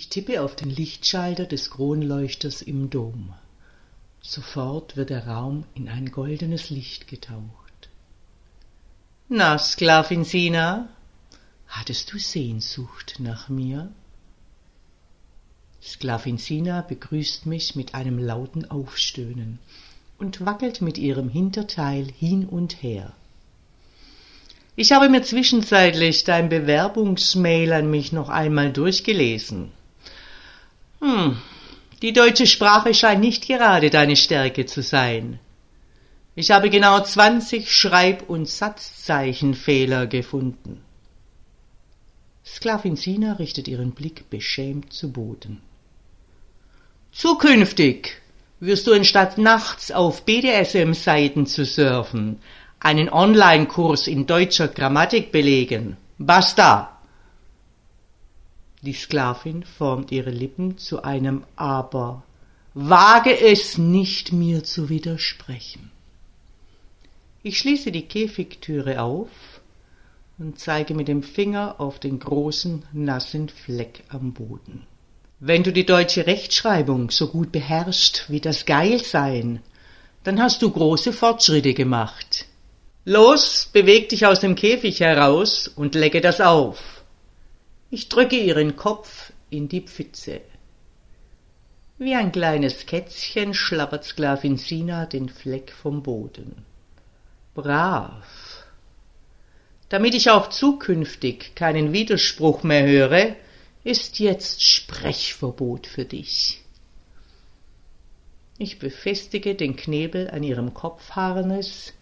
Ich tippe auf den Lichtschalter des Kronleuchters im Dom. Sofort wird der Raum in ein goldenes Licht getaucht. Na, Sklavin Sina, hattest du Sehnsucht nach mir? Sklavin Sina begrüßt mich mit einem lauten Aufstöhnen und wackelt mit ihrem Hinterteil hin und her. Ich habe mir zwischenzeitlich dein Bewerbungsmail an mich noch einmal durchgelesen. Hm, die deutsche Sprache scheint nicht gerade deine Stärke zu sein. Ich habe genau zwanzig Schreib- und Satzzeichenfehler gefunden. Sklavin Sina richtet ihren Blick beschämt zu Boden. Zukünftig wirst du anstatt nachts auf BDSM-Seiten zu surfen, einen Online-Kurs in deutscher Grammatik belegen. Basta! Die Sklavin formt ihre Lippen zu einem Aber. Wage es nicht, mir zu widersprechen. Ich schließe die Käfigtüre auf und zeige mit dem Finger auf den großen, nassen Fleck am Boden. Wenn du die deutsche Rechtschreibung so gut beherrschst wie das Geilsein, dann hast du große Fortschritte gemacht. Los, beweg dich aus dem Käfig heraus und lecke das auf. Ich drücke ihren Kopf in die Pfütze. Wie ein kleines Kätzchen schlappert Sklavin Sina den Fleck vom Boden. Brav. Damit ich auch zukünftig keinen Widerspruch mehr höre, ist jetzt Sprechverbot für dich. Ich befestige den Knebel an ihrem Kopfharnes.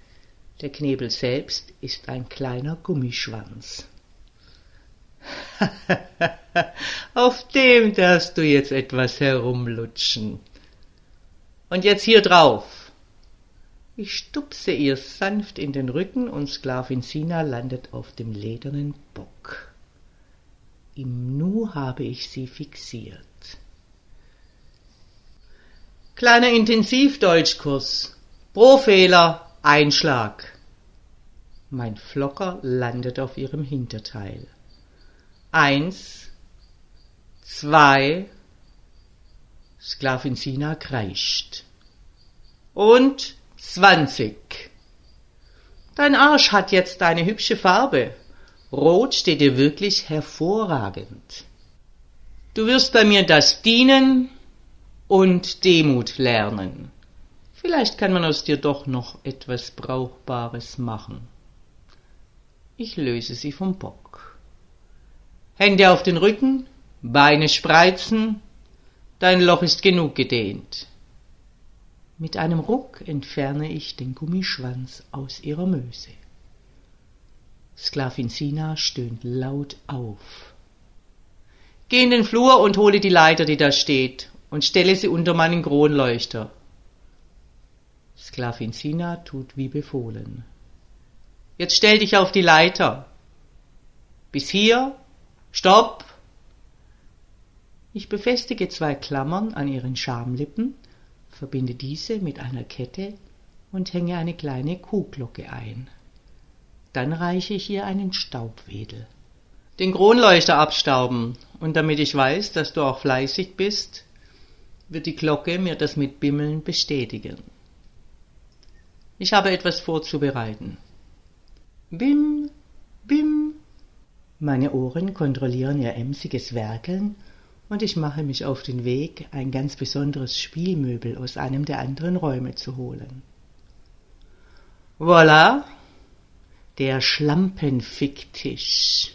Der Knebel selbst ist ein kleiner Gummischwanz. Auf dem darfst du jetzt etwas herumlutschen. Und jetzt hier drauf. Ich stupse ihr sanft in den Rücken und Sklavin Sina landet auf dem ledernen Bock. Im Nu habe ich sie fixiert. Kleiner Intensivdeutschkurs. Pro Fehler Einschlag. Mein Flocker landet auf ihrem Hinterteil. Eins, zwei, Sklavin Sina kreischt. Und zwanzig. Dein Arsch hat jetzt eine hübsche Farbe. Rot steht dir wirklich hervorragend. Du wirst bei mir das Dienen und Demut lernen. Vielleicht kann man aus dir doch noch etwas Brauchbares machen. Ich löse sie vom Bock. Hände auf den Rücken, Beine spreizen, dein Loch ist genug gedehnt. Mit einem Ruck entferne ich den Gummischwanz aus ihrer Möse. Sklavin Sina stöhnt laut auf. Geh in den Flur und hole die Leiter, die da steht, und stelle sie unter meinen Kronleuchter. Sklavin Sina tut wie befohlen. Jetzt stell dich auf die Leiter. Bis hier Stopp! Ich befestige zwei Klammern an ihren Schamlippen, verbinde diese mit einer Kette und hänge eine kleine Kuhglocke ein. Dann reiche ich ihr einen Staubwedel. Den Kronleuchter abstauben, und damit ich weiß, dass du auch fleißig bist, wird die Glocke mir das mit Bimmeln bestätigen. Ich habe etwas vorzubereiten. Bim, meine Ohren kontrollieren ihr emsiges Werkeln und ich mache mich auf den Weg, ein ganz besonderes Spielmöbel aus einem der anderen Räume zu holen. Voila! Der Schlampenficktisch.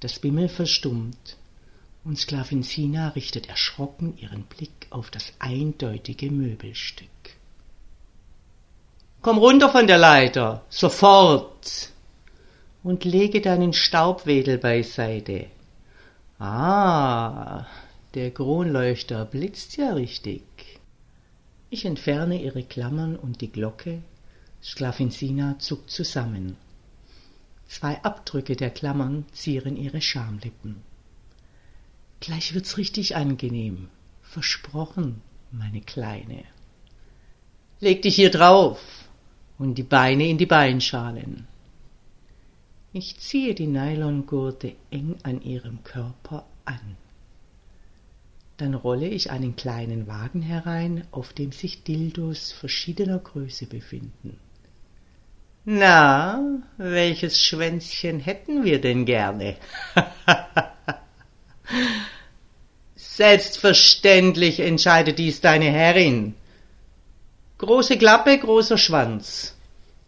Das Bimmel verstummt und Sklavin Sina richtet erschrocken ihren Blick auf das eindeutige Möbelstück. Komm runter von der Leiter, sofort! Und lege deinen Staubwedel beiseite. Ah, der Kronleuchter blitzt ja richtig. Ich entferne ihre Klammern und die Glocke. Sklavin Sina zuckt zusammen. Zwei Abdrücke der Klammern zieren ihre Schamlippen. Gleich wird's richtig angenehm. Versprochen, meine Kleine. Leg dich hier drauf und die Beine in die Beinschalen. Ich ziehe die Nylongurte eng an ihrem Körper an. Dann rolle ich einen kleinen Wagen herein, auf dem sich Dildos verschiedener Größe befinden. Na, welches Schwänzchen hätten wir denn gerne? Selbstverständlich entscheidet dies deine Herrin. Große Klappe, großer Schwanz.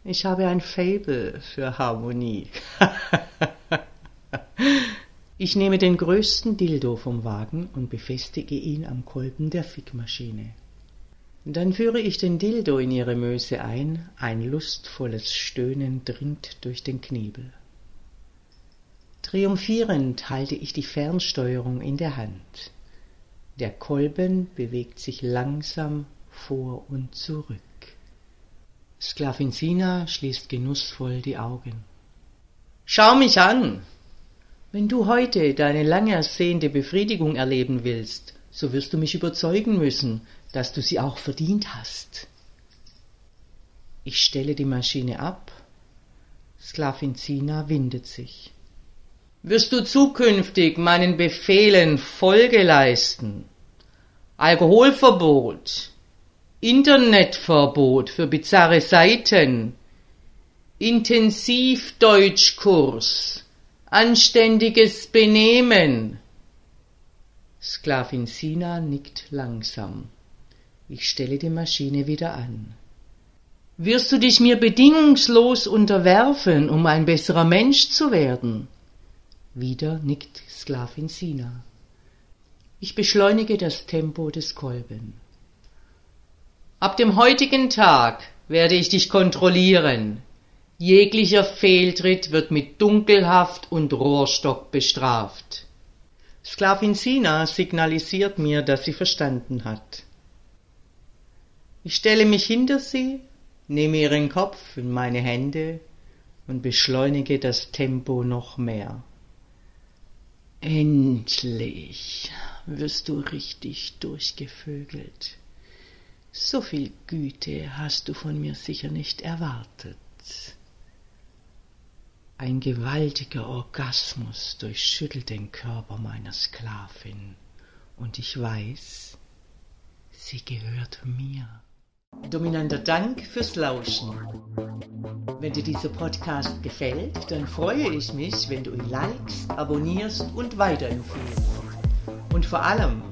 Ich habe ein Fable für Harmonie. Ich nehme den größten Dildo vom Wagen und befestige ihn am Kolben der Fickmaschine. Dann führe ich den Dildo in ihre Möse ein, ein lustvolles Stöhnen dringt durch den Knebel. Triumphierend halte ich die Fernsteuerung in der Hand. Der Kolben bewegt sich langsam vor und zurück. Sklavin Sina schließt genussvoll die Augen. Schau mich an, wenn du heute deine lang ersehnte Befriedigung erleben willst, so wirst du mich überzeugen müssen, dass du sie auch verdient hast. Ich stelle die Maschine ab. Sklavin Zina windet sich. Wirst du zukünftig meinen Befehlen Folge leisten? Alkoholverbot, Internetverbot für bizarre Seiten, Intensivdeutschkurs, Anständiges Benehmen. Sklavin Sina nickt langsam. Ich stelle die Maschine wieder an. Wirst du dich mir bedingungslos unterwerfen, um ein besserer Mensch zu werden? Wieder nickt Sklavin Sina. Ich beschleunige das Tempo des Kolben. Ab dem heutigen Tag werde ich dich kontrollieren, Jeglicher Fehltritt wird mit Dunkelhaft und Rohrstock bestraft. Sklavin Sina signalisiert mir, dass sie verstanden hat. Ich stelle mich hinter sie, nehme ihren Kopf in meine Hände und beschleunige das Tempo noch mehr. Endlich wirst du richtig durchgevögelt. So viel Güte hast du von mir sicher nicht erwartet. Ein gewaltiger Orgasmus durchschüttelt den Körper meiner Sklavin, und ich weiß, sie gehört mir. Dominanter Dank fürs Lauschen. Wenn dir dieser Podcast gefällt, dann freue ich mich, wenn du ihn likest, abonnierst und weiterempfiehlst. Und vor allem,